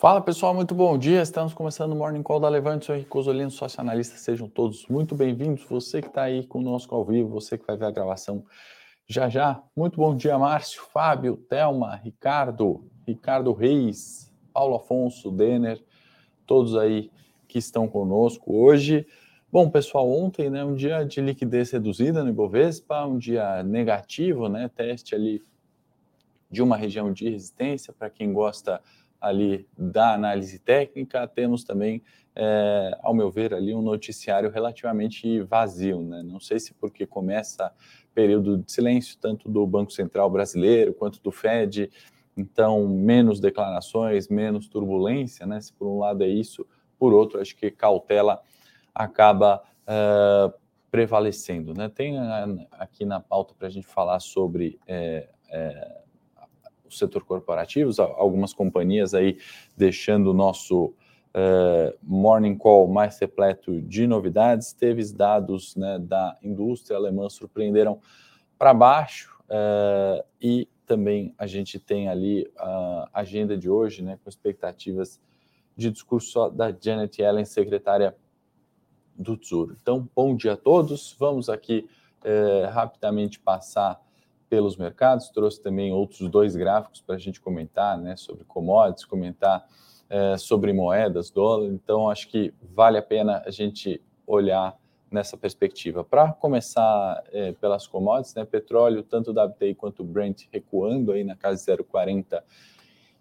Fala pessoal, muito bom dia. Estamos começando o Morning Call da Levante. Sou Henrique Cosolino, sócio analista. Sejam todos muito bem-vindos. Você que está aí conosco ao vivo, você que vai ver a gravação já já. Muito bom dia, Márcio, Fábio, Thelma, Ricardo, Ricardo Reis, Paulo Afonso, Denner, todos aí que estão conosco hoje. Bom, pessoal, ontem, né, um dia de liquidez reduzida no Ibovespa, um dia negativo, né, teste ali de uma região de resistência para quem gosta ali da análise técnica, temos também, é, ao meu ver, ali um noticiário relativamente vazio, né? Não sei se porque começa período de silêncio, tanto do Banco Central brasileiro quanto do Fed, então menos declarações, menos turbulência, né? Se por um lado é isso, por outro, acho que cautela acaba uh, prevalecendo, né? Tem aqui na pauta para a gente falar sobre é, o setor corporativo, algumas companhias aí deixando o nosso uh, morning call mais repleto de novidades. Teve dados né, da indústria alemã surpreenderam para baixo uh, e também a gente tem ali a agenda de hoje, né, com expectativas de discurso da Janet Yellen, secretária do Tesouro. Então, bom dia a todos. Vamos aqui uh, rapidamente passar pelos mercados, trouxe também outros dois gráficos para a gente comentar, né, sobre commodities, comentar é, sobre moedas, dólar. Então, acho que vale a pena a gente olhar nessa perspectiva. Para começar é, pelas commodities, né, petróleo, tanto o WTI quanto Brent recuando aí na casa de 0,40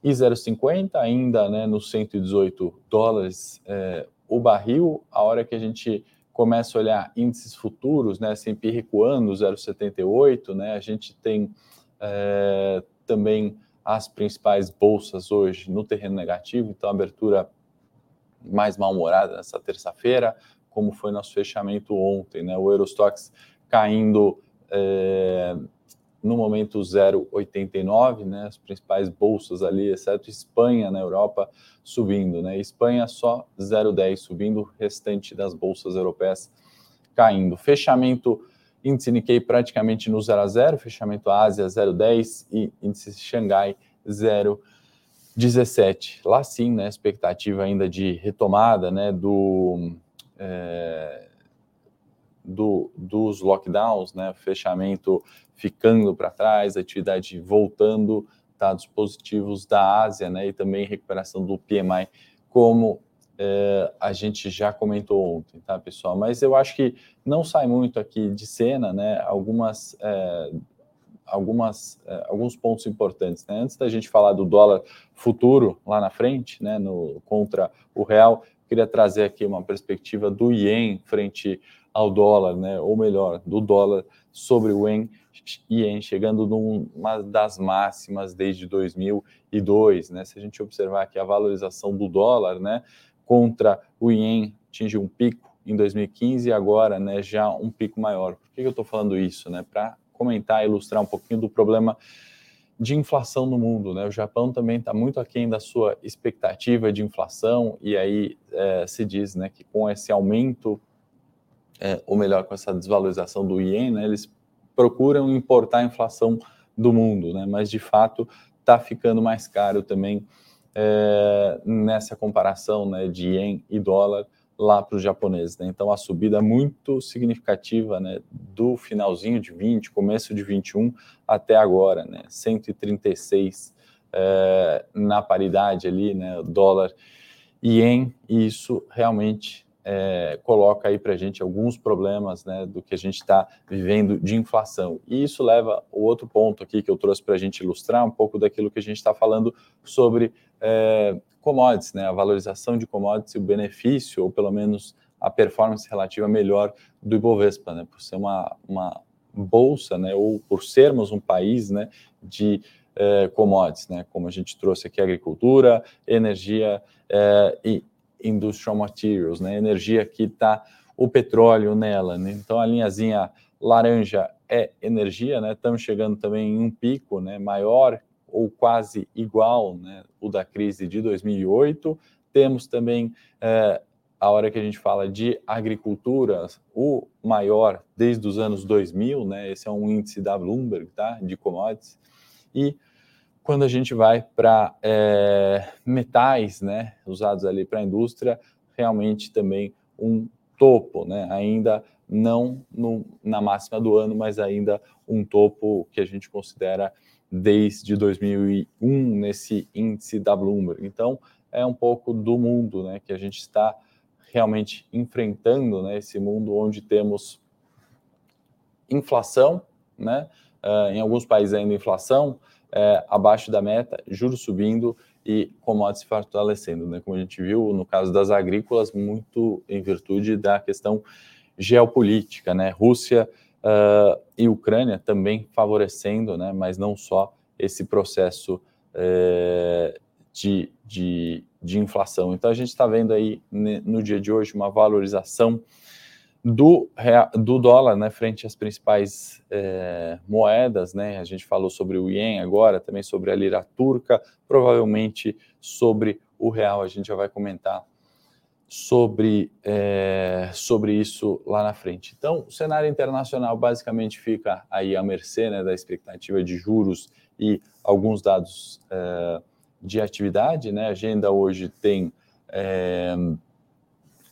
e 0,50, ainda né, nos 118 dólares é, o barril. A hora que a gente começa a olhar índices futuros, né, S&P recuando 0,78, né, a gente tem é, também as principais bolsas hoje no terreno negativo, então abertura mais mal-humorada nessa terça-feira, como foi nosso fechamento ontem, né, o Eurostox caindo é, no momento 0,89, né, as principais bolsas ali, exceto Espanha na Europa, subindo, né, Espanha só 0,10 subindo, o restante das bolsas europeias caindo. Fechamento índice Nikkei praticamente no 0 a 0, fechamento Ásia 0,10 e índice Xangai 0,17. Lá sim, né, expectativa ainda de retomada, né, do é, do, dos lockdowns, né, fechamento ficando para trás, atividade voltando, dados positivos da Ásia, né, e também recuperação do PMI, como é, a gente já comentou ontem, tá, pessoal? Mas eu acho que não sai muito aqui de cena, né, algumas, é, algumas, é, alguns pontos importantes, né? Antes da gente falar do dólar futuro lá na frente, né, no, contra o real, queria trazer aqui uma perspectiva do ien frente ao dólar, né, ou melhor, do dólar sobre o ien, chegando numa das máximas desde 2002, né? Se a gente observar aqui a valorização do dólar, né, contra o ien atingiu um pico em 2015 e agora, né, já um pico maior. Por que eu estou falando isso, né? Para comentar, ilustrar um pouquinho do problema de inflação no mundo, né? O Japão também está muito aquém da sua expectativa de inflação e aí é, se diz, né, que com esse aumento é, ou melhor, com essa desvalorização do iene, né, eles procuram importar a inflação do mundo, né, mas de fato está ficando mais caro também é, nessa comparação né, de ien e dólar lá para os japoneses. Né? Então a subida muito significativa né, do finalzinho de 20, começo de 21 até agora, né, 136 é, na paridade ali, né, dólar e ien, e isso realmente é, coloca aí para a gente alguns problemas né, do que a gente está vivendo de inflação. E isso leva o outro ponto aqui que eu trouxe para a gente ilustrar um pouco daquilo que a gente está falando sobre é, commodities, né, a valorização de commodities e o benefício, ou pelo menos a performance relativa melhor do Ibovespa, né, por ser uma, uma bolsa, né, ou por sermos um país né, de é, commodities, né, como a gente trouxe aqui agricultura, energia é, e Industrial Materials, né? Energia que está o petróleo nela, né? Então a linhazinha laranja é energia, né? Estamos chegando também em um pico, né? Maior ou quase igual, né? O da crise de 2008. Temos também é, a hora que a gente fala de agricultura, o maior desde os anos 2000, né? Esse é um índice da Bloomberg, tá? De commodities e quando a gente vai para é, metais, né, usados ali para a indústria, realmente também um topo, né, ainda não no, na máxima do ano, mas ainda um topo que a gente considera desde 2001 nesse índice da Bloomberg. Então, é um pouco do mundo né, que a gente está realmente enfrentando, né, esse mundo onde temos inflação, né, uh, em alguns países ainda inflação uh, abaixo da meta, juros subindo e commodities fortalecendo, né, como a gente viu no caso das agrícolas, muito em virtude da questão geopolítica, né, Rússia uh, e Ucrânia também favorecendo, né, mas não só esse processo eh, de, de, de inflação. Então a gente está vendo aí no dia de hoje uma valorização do, do dólar né, frente às principais é, moedas. Né? A gente falou sobre o ien agora, também sobre a lira turca, provavelmente sobre o real. A gente já vai comentar sobre, é, sobre isso lá na frente. Então, o cenário internacional basicamente fica aí à mercê né, da expectativa de juros e alguns dados. É, de atividade, né? A agenda hoje tem é,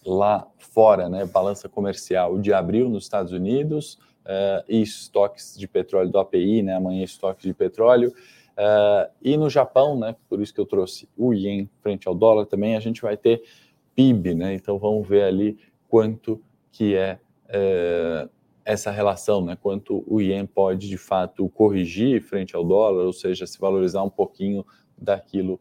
lá fora, né? Balança comercial de abril nos Estados Unidos é, e estoques de petróleo do API, né? Amanhã estoque de petróleo. É, e no Japão, né? Por isso que eu trouxe o ien frente ao dólar também, a gente vai ter PIB, né? Então vamos ver ali quanto que é, é essa relação, né? Quanto o ien pode de fato corrigir frente ao dólar, ou seja, se valorizar um pouquinho daquilo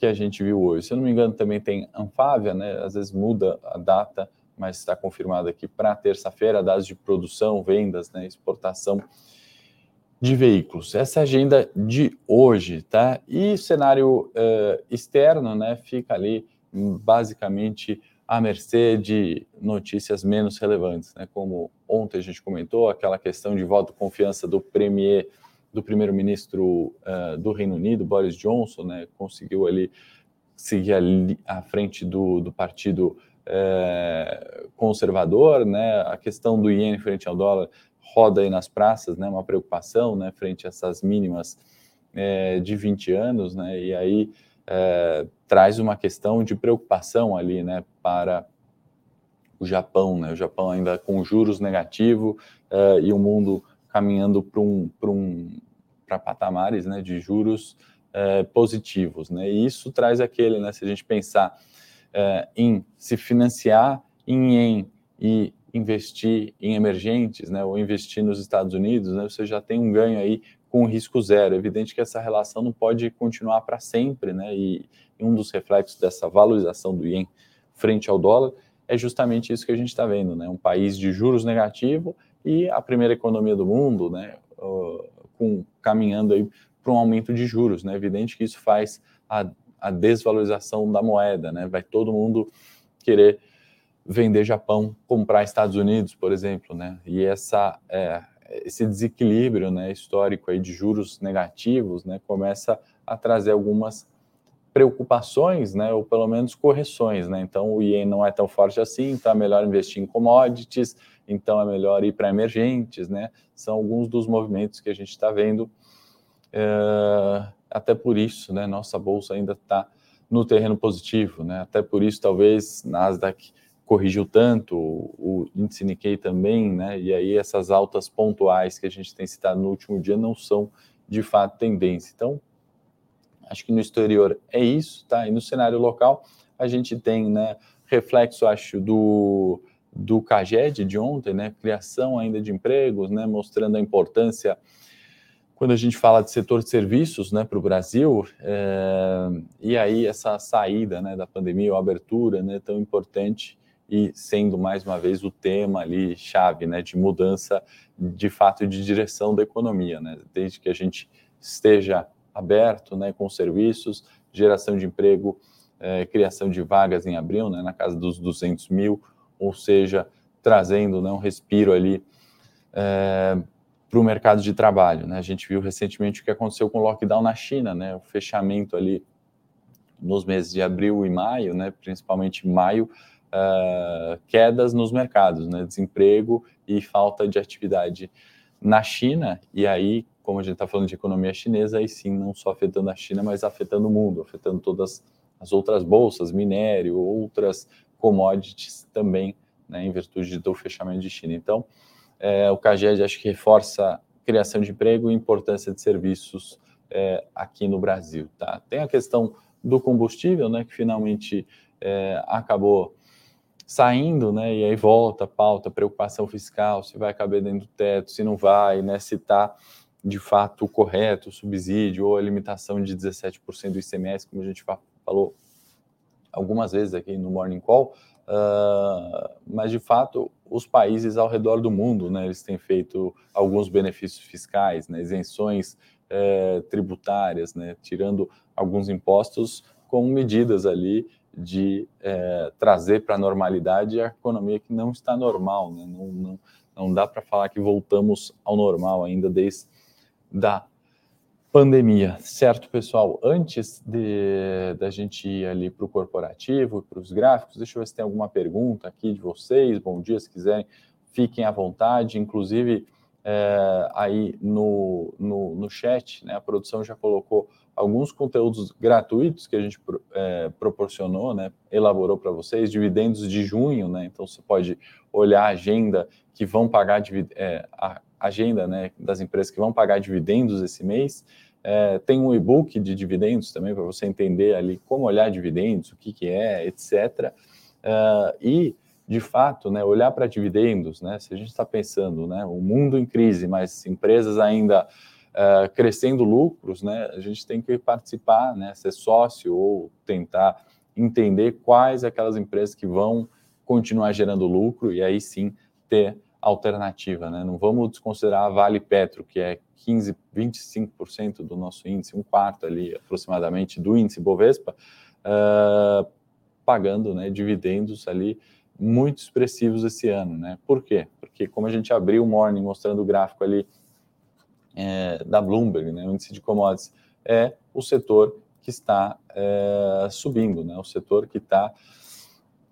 que a gente viu hoje. Se eu não me engano, também tem Anfávia, né? Às vezes muda a data, mas está confirmado aqui para terça-feira, dados de produção, vendas, né? exportação de veículos. Essa é a agenda de hoje, tá? E cenário uh, externo, né? Fica ali basicamente à mercê de notícias menos relevantes, né? Como ontem a gente comentou, aquela questão de voto de confiança do Premier do primeiro-ministro uh, do Reino Unido, Boris Johnson, né, conseguiu ali seguir ali à frente do, do partido uh, conservador, né, a questão do iene frente ao dólar roda aí nas praças, né, uma preocupação, né, frente a essas mínimas uh, de 20 anos, né, e aí traz uma questão de preocupação ali, né, para o Japão, né, o Japão ainda com juros negativos e o mundo caminhando para um, um, patamares né, de juros é, positivos. Né? E isso traz aquele, né, se a gente pensar é, em se financiar em ien e investir em emergentes, né, ou investir nos Estados Unidos, né, você já tem um ganho aí com risco zero. É evidente que essa relação não pode continuar para sempre, né, e um dos reflexos dessa valorização do ien frente ao dólar é justamente isso que a gente está vendo, né, um país de juros negativo e a primeira economia do mundo, né, uh, com, caminhando aí para um aumento de juros, né, evidente que isso faz a, a desvalorização da moeda, né, vai todo mundo querer vender Japão, comprar Estados Unidos, por exemplo, né, e essa, é, esse desequilíbrio, né, histórico aí de juros negativos, né, começa a trazer algumas preocupações, né, ou pelo menos correções, né? Então o ien não é tão forte assim, então é melhor investir em commodities, então é melhor ir para emergentes, né? São alguns dos movimentos que a gente está vendo. É, até por isso, né, nossa bolsa ainda está no terreno positivo, né? Até por isso, talvez Nasdaq corrigiu tanto, o índice Nikkei também, né? E aí essas altas pontuais que a gente tem citado no último dia não são de fato tendência. Então, acho que no exterior é isso, tá? E no cenário local a gente tem, né, reflexo, acho, do do CAGED de ontem, né, criação ainda de empregos, né, mostrando a importância quando a gente fala de setor de serviços, né, para o Brasil, é, e aí essa saída, né, da pandemia, ou abertura, né, tão importante e sendo mais uma vez o tema ali chave, né, de mudança de fato de direção da economia, né, desde que a gente esteja aberto, né, com serviços, geração de emprego, é, criação de vagas em abril, né, na casa dos 200 mil, ou seja, trazendo né, um respiro ali é, para o mercado de trabalho. Né? A gente viu recentemente o que aconteceu com o lockdown na China, né? o fechamento ali nos meses de abril e maio, né? principalmente maio, uh, quedas nos mercados, né? desemprego e falta de atividade na China, e aí, como a gente está falando de economia chinesa, aí sim, não só afetando a China, mas afetando o mundo, afetando todas as outras bolsas, minério, outras commodities também, né, em virtude do fechamento de China. Então, é, o CAGED acho que reforça a criação de emprego e importância de serviços é, aqui no Brasil. Tá? Tem a questão do combustível, né, que finalmente é, acabou saindo, né, e aí volta a pauta, preocupação fiscal, se vai caber dentro do teto, se não vai, né, se está de fato correto o subsídio ou a limitação de 17% do ICMS, como a gente falou algumas vezes aqui no Morning Call, uh, mas de fato os países ao redor do mundo, né, eles têm feito alguns benefícios fiscais, né, isenções eh, tributárias, né, tirando alguns impostos com medidas ali de é, trazer para a normalidade a economia que não está normal. Né? Não, não, não dá para falar que voltamos ao normal ainda desde da pandemia, certo, pessoal? Antes de da gente ir ali para o corporativo, para os gráficos, deixa eu ver se tem alguma pergunta aqui de vocês. Bom dia, se quiserem, fiquem à vontade. Inclusive, é, aí no, no, no chat, né, a produção já colocou alguns conteúdos gratuitos que a gente é, proporcionou, né, elaborou para vocês, dividendos de junho, né, então você pode olhar a agenda que vão pagar é, a agenda né, das empresas que vão pagar dividendos esse mês. É, tem um e-book de dividendos também para você entender ali como olhar dividendos, o que, que é, etc. Uh, e de fato, né, olhar para dividendos, né, se a gente está pensando, né, o mundo em crise, mas empresas ainda uh, crescendo lucros, né, a gente tem que participar, né, ser sócio ou tentar entender quais aquelas empresas que vão continuar gerando lucro e aí sim ter alternativa, né? Não vamos desconsiderar a Vale Petro, que é 15, 25% do nosso índice, um quarto ali aproximadamente do índice Bovespa, uh, pagando né, dividendos ali muito expressivos esse ano, né? Por quê? Porque como a gente abriu o morning mostrando o gráfico ali é, da Bloomberg, né, o índice de commodities, é o setor que está é, subindo, né? O setor que está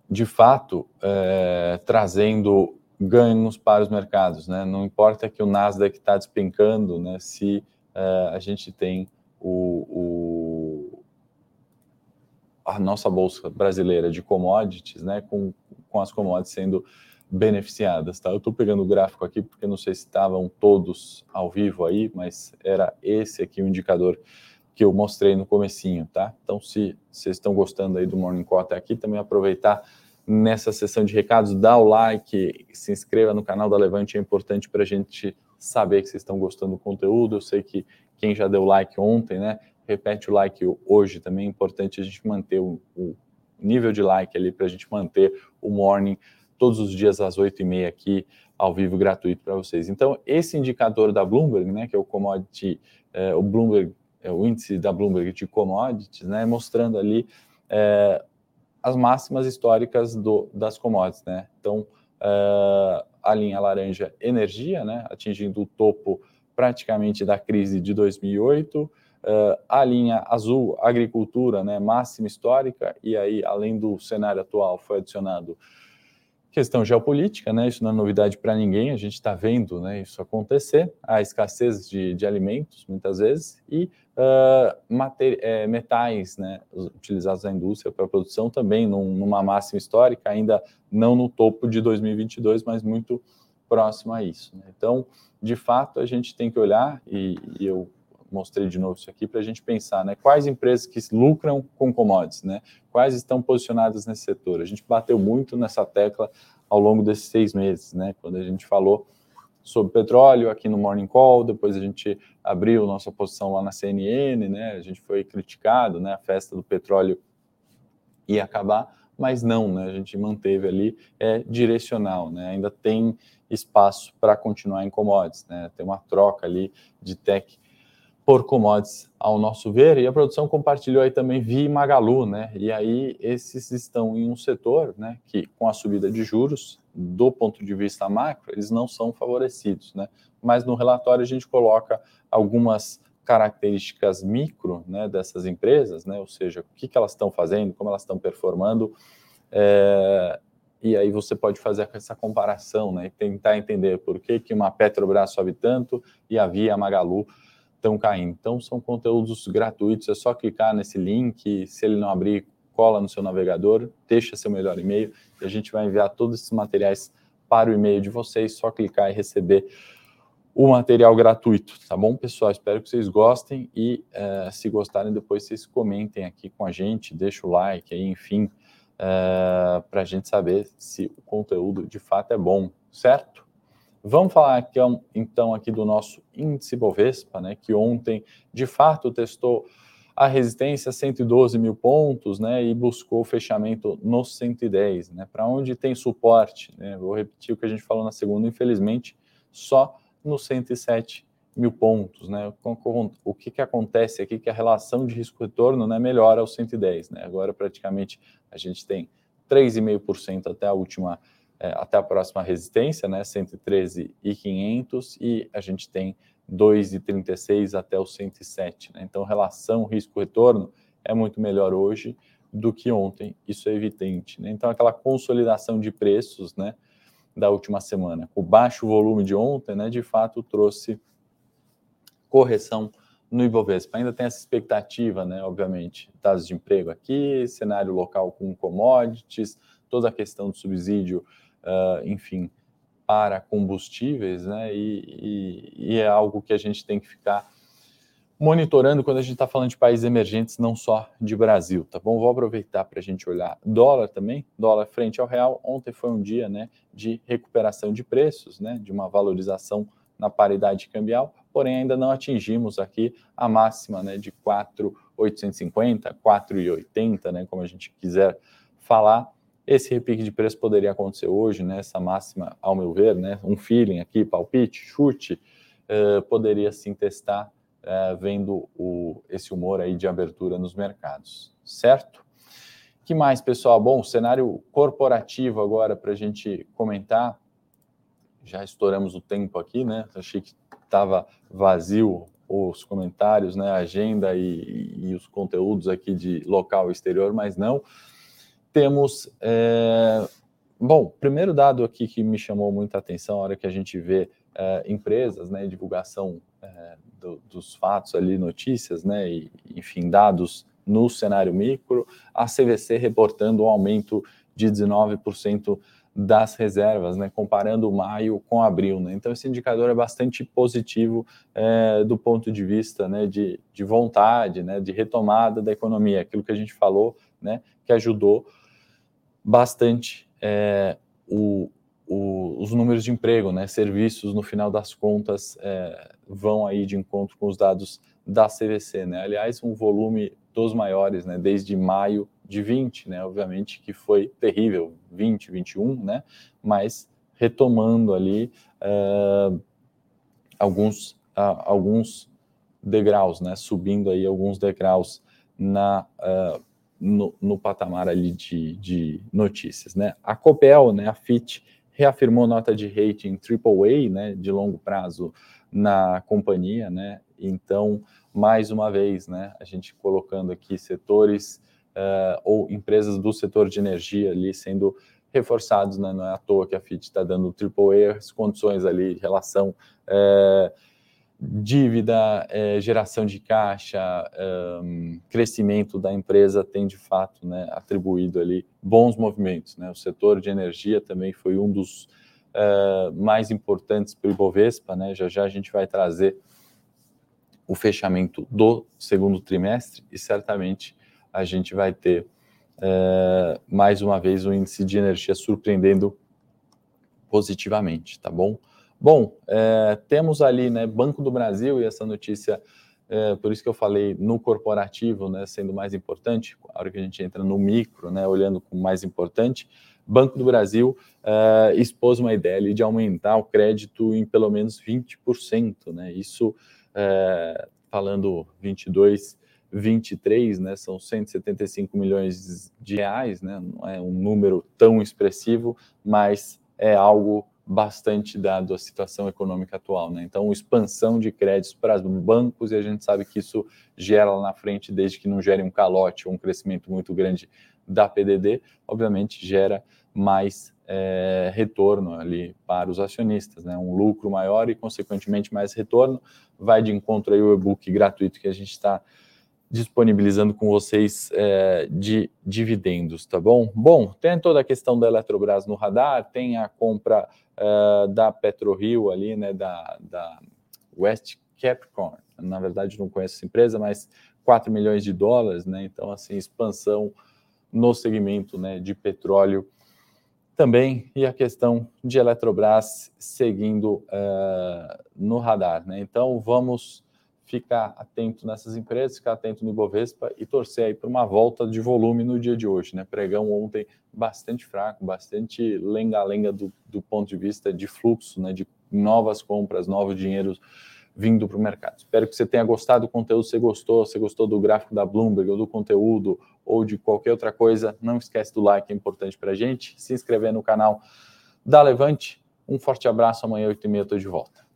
de fato é, trazendo ganhos para os mercados, né? Não importa que o Nasdaq está despencando, né? Se uh, a gente tem o, o, a nossa bolsa brasileira de commodities, né? Com, com as commodities sendo beneficiadas, tá? Eu estou pegando o gráfico aqui porque não sei se estavam todos ao vivo aí, mas era esse aqui o indicador que eu mostrei no comecinho, tá? Então, se vocês estão gostando aí do Morning Call até aqui, também aproveitar nessa sessão de recados, dá o like, se inscreva no canal da Levante, é importante para a gente saber que vocês estão gostando do conteúdo. Eu sei que quem já deu like ontem, né, repete o like hoje também. É importante a gente manter o, o nível de like ali para a gente manter o morning todos os dias às 8h30 aqui ao vivo gratuito para vocês. Então, esse indicador da Bloomberg, né, que é o commodity, é, o Bloomberg, é o índice da Bloomberg de commodities, né, mostrando ali é, as máximas históricas do, das commodities, né? Então, uh, a linha laranja energia, né, atingindo o topo praticamente da crise de 2008, uh, eh, a linha azul agricultura, né, máxima histórica, e aí além do cenário atual foi adicionado Questão geopolítica, né? Isso não é novidade para ninguém, a gente está vendo né, isso acontecer, a escassez de, de alimentos, muitas vezes, e uh, é, metais né, utilizados na indústria para produção também num, numa máxima histórica, ainda não no topo de 2022, mas muito próximo a isso. Né? Então, de fato, a gente tem que olhar, e, e eu mostrei de novo isso aqui para a gente pensar, né? Quais empresas que lucram com commodities, né? Quais estão posicionadas nesse setor? A gente bateu muito nessa tecla ao longo desses seis meses, né? Quando a gente falou sobre petróleo aqui no Morning Call, depois a gente abriu nossa posição lá na CNN, né? A gente foi criticado, né? A festa do petróleo ia acabar, mas não, né? A gente manteve ali é direcional, né? Ainda tem espaço para continuar em commodities, né? Tem uma troca ali de tech por commodities, ao nosso ver, e a produção compartilhou aí também Vi e Magalu, né? E aí esses estão em um setor, né, que com a subida de juros, do ponto de vista macro, eles não são favorecidos, né? Mas no relatório a gente coloca algumas características micro, né, dessas empresas, né? Ou seja, o que, que elas estão fazendo, como elas estão performando, é, e aí você pode fazer essa comparação, né? E tentar entender por que, que uma Petrobras sobe tanto e a Via a Magalu estão caindo. Então, são conteúdos gratuitos, é só clicar nesse link, se ele não abrir, cola no seu navegador, deixa seu melhor e-mail e a gente vai enviar todos esses materiais para o e-mail de vocês, só clicar e receber o material gratuito, tá bom, pessoal? Espero que vocês gostem e uh, se gostarem, depois vocês comentem aqui com a gente, deixa o like aí, enfim, eh, para a gente saber se o conteúdo de fato é bom, certo? Vamos falar aqui, então aqui do nosso índice Bovespa, né, que ontem de fato testou a resistência 112 mil pontos, né, e buscou o fechamento no 110, né, para onde tem suporte, né, vou repetir o que a gente falou na segunda, infelizmente, só no 107 mil pontos, né, o que que acontece aqui, que a relação de risco-retorno, né, melhora aos 110, né, agora praticamente a gente tem 3,5% até a última, é, até a próxima resistência, né, 113,500, e a gente tem 2,36 até o 107. Né? Então, relação risco-retorno é muito melhor hoje do que ontem, isso é evidente. Né? Então, aquela consolidação de preços né, da última semana, o baixo volume de ontem, né, de fato trouxe correção no Ibovespa. Ainda tem essa expectativa, né, obviamente, dados de emprego aqui, cenário local com commodities, toda a questão do subsídio, uh, enfim, para combustíveis, né? E, e, e, é algo que a gente tem que ficar monitorando quando a gente está falando de países emergentes, não só de Brasil, tá bom? Vou aproveitar para a gente olhar dólar também, dólar frente ao real. Ontem foi um dia, né, de recuperação de preços, né, de uma valorização na paridade cambial, porém ainda não atingimos aqui a máxima, né, de 4,850, 4,80, né, como a gente quiser falar. Esse repique de preço poderia acontecer hoje, né? Essa máxima, ao meu ver, né? Um feeling aqui, palpite, chute, uh, poderia sim testar, uh, vendo o, esse humor aí de abertura nos mercados, certo? que mais, pessoal? Bom, cenário corporativo agora para a gente comentar. Já estouramos o tempo aqui, né? Achei que estava vazio os comentários, né? A agenda e, e, os conteúdos aqui de local exterior, mas não temos. É... Bom, primeiro dado aqui que me chamou muita atenção, a hora que a gente vê é, empresas, né, divulgação é, do, dos fatos ali, notícias, né, e, enfim, dados no cenário micro, a CVC reportando um aumento de 19% das reservas, né, comparando maio com abril. Né? Então, esse indicador é bastante positivo é, do ponto de vista né, de, de vontade, né, de retomada da economia, aquilo que a gente falou, né, que ajudou bastante é, o, o, os números de emprego, né? Serviços, no final das contas, é, vão aí de encontro com os dados da CVC, né? Aliás, um volume dos maiores, né? Desde maio de 20, né? Obviamente que foi terrível, 20, 21, né? Mas retomando ali é, alguns, uh, alguns degraus, né? Subindo aí alguns degraus na uh, no, no patamar ali de, de, notícias, né? A Copel, né, a Fitch, reafirmou nota de rating AAA, né, de longo prazo na companhia, né? Então, mais uma vez, né, a gente colocando aqui setores uh, ou empresas do setor de energia ali sendo reforçados, né? Não é à toa que a Fitch está dando AAA, as condições ali, relação uh, dívida, é, geração de caixa, crescimento da empresa tem de fato né, atribuído ali bons movimentos. Né? O setor de energia também foi um dos uh, mais importantes para o Ibovespa. Né? Já já a gente vai trazer o fechamento do segundo trimestre e certamente a gente vai ter uh, mais uma vez o índice de energia surpreendendo positivamente, tá bom? Bom, é, temos ali, né, Banco do Brasil, e essa notícia, é, por isso que eu falei no corporativo, né, sendo mais importante, a hora que a gente entra no micro, né, olhando como mais importante, Banco do Brasil é, expôs uma ideia de aumentar o crédito em pelo menos 20%, né, isso é, falando 22, 23, né, são 175 milhões de reais, né, não é um número tão expressivo, mas é algo bastante dado a situação econômica atual, né? Então, expansão de créditos para os bancos e a gente sabe que isso gera lá na frente, desde que não gere um calote ou um crescimento muito grande da PDD, obviamente gera mais é, retorno ali para os acionistas, né? Um lucro maior e, consequentemente, mais retorno. Vai de encontro aí o e-book gratuito que a gente está disponibilizando com vocês é, de dividendos, tá bom? Bom, tem toda a questão da Eletrobras no radar, tem a compra uh, da PetroRio ali, né, da, da West Capricorn, na verdade não conheço essa empresa, mas 4 milhões de dólares, né, então assim, expansão no segmento né, de petróleo também, e a questão de Eletrobras seguindo uh, no radar, né, então vamos ficar atento nessas empresas, ficar atento no Ibovespa e torcer aí para uma volta de volume no dia de hoje, né? Pregão ontem bastante fraco, bastante lenga-lenga do, do ponto de vista de fluxo, né? De novas compras, novos dinheiros vindo para o mercado. Espero que você tenha gostado do conteúdo, se gostou, se gostou do gráfico da Bloomberg ou do conteúdo ou de qualquer outra coisa, não esquece do like, é importante para a gente, se inscrever no canal da Levante. Um forte abraço, amanhã 8h30 estou de volta.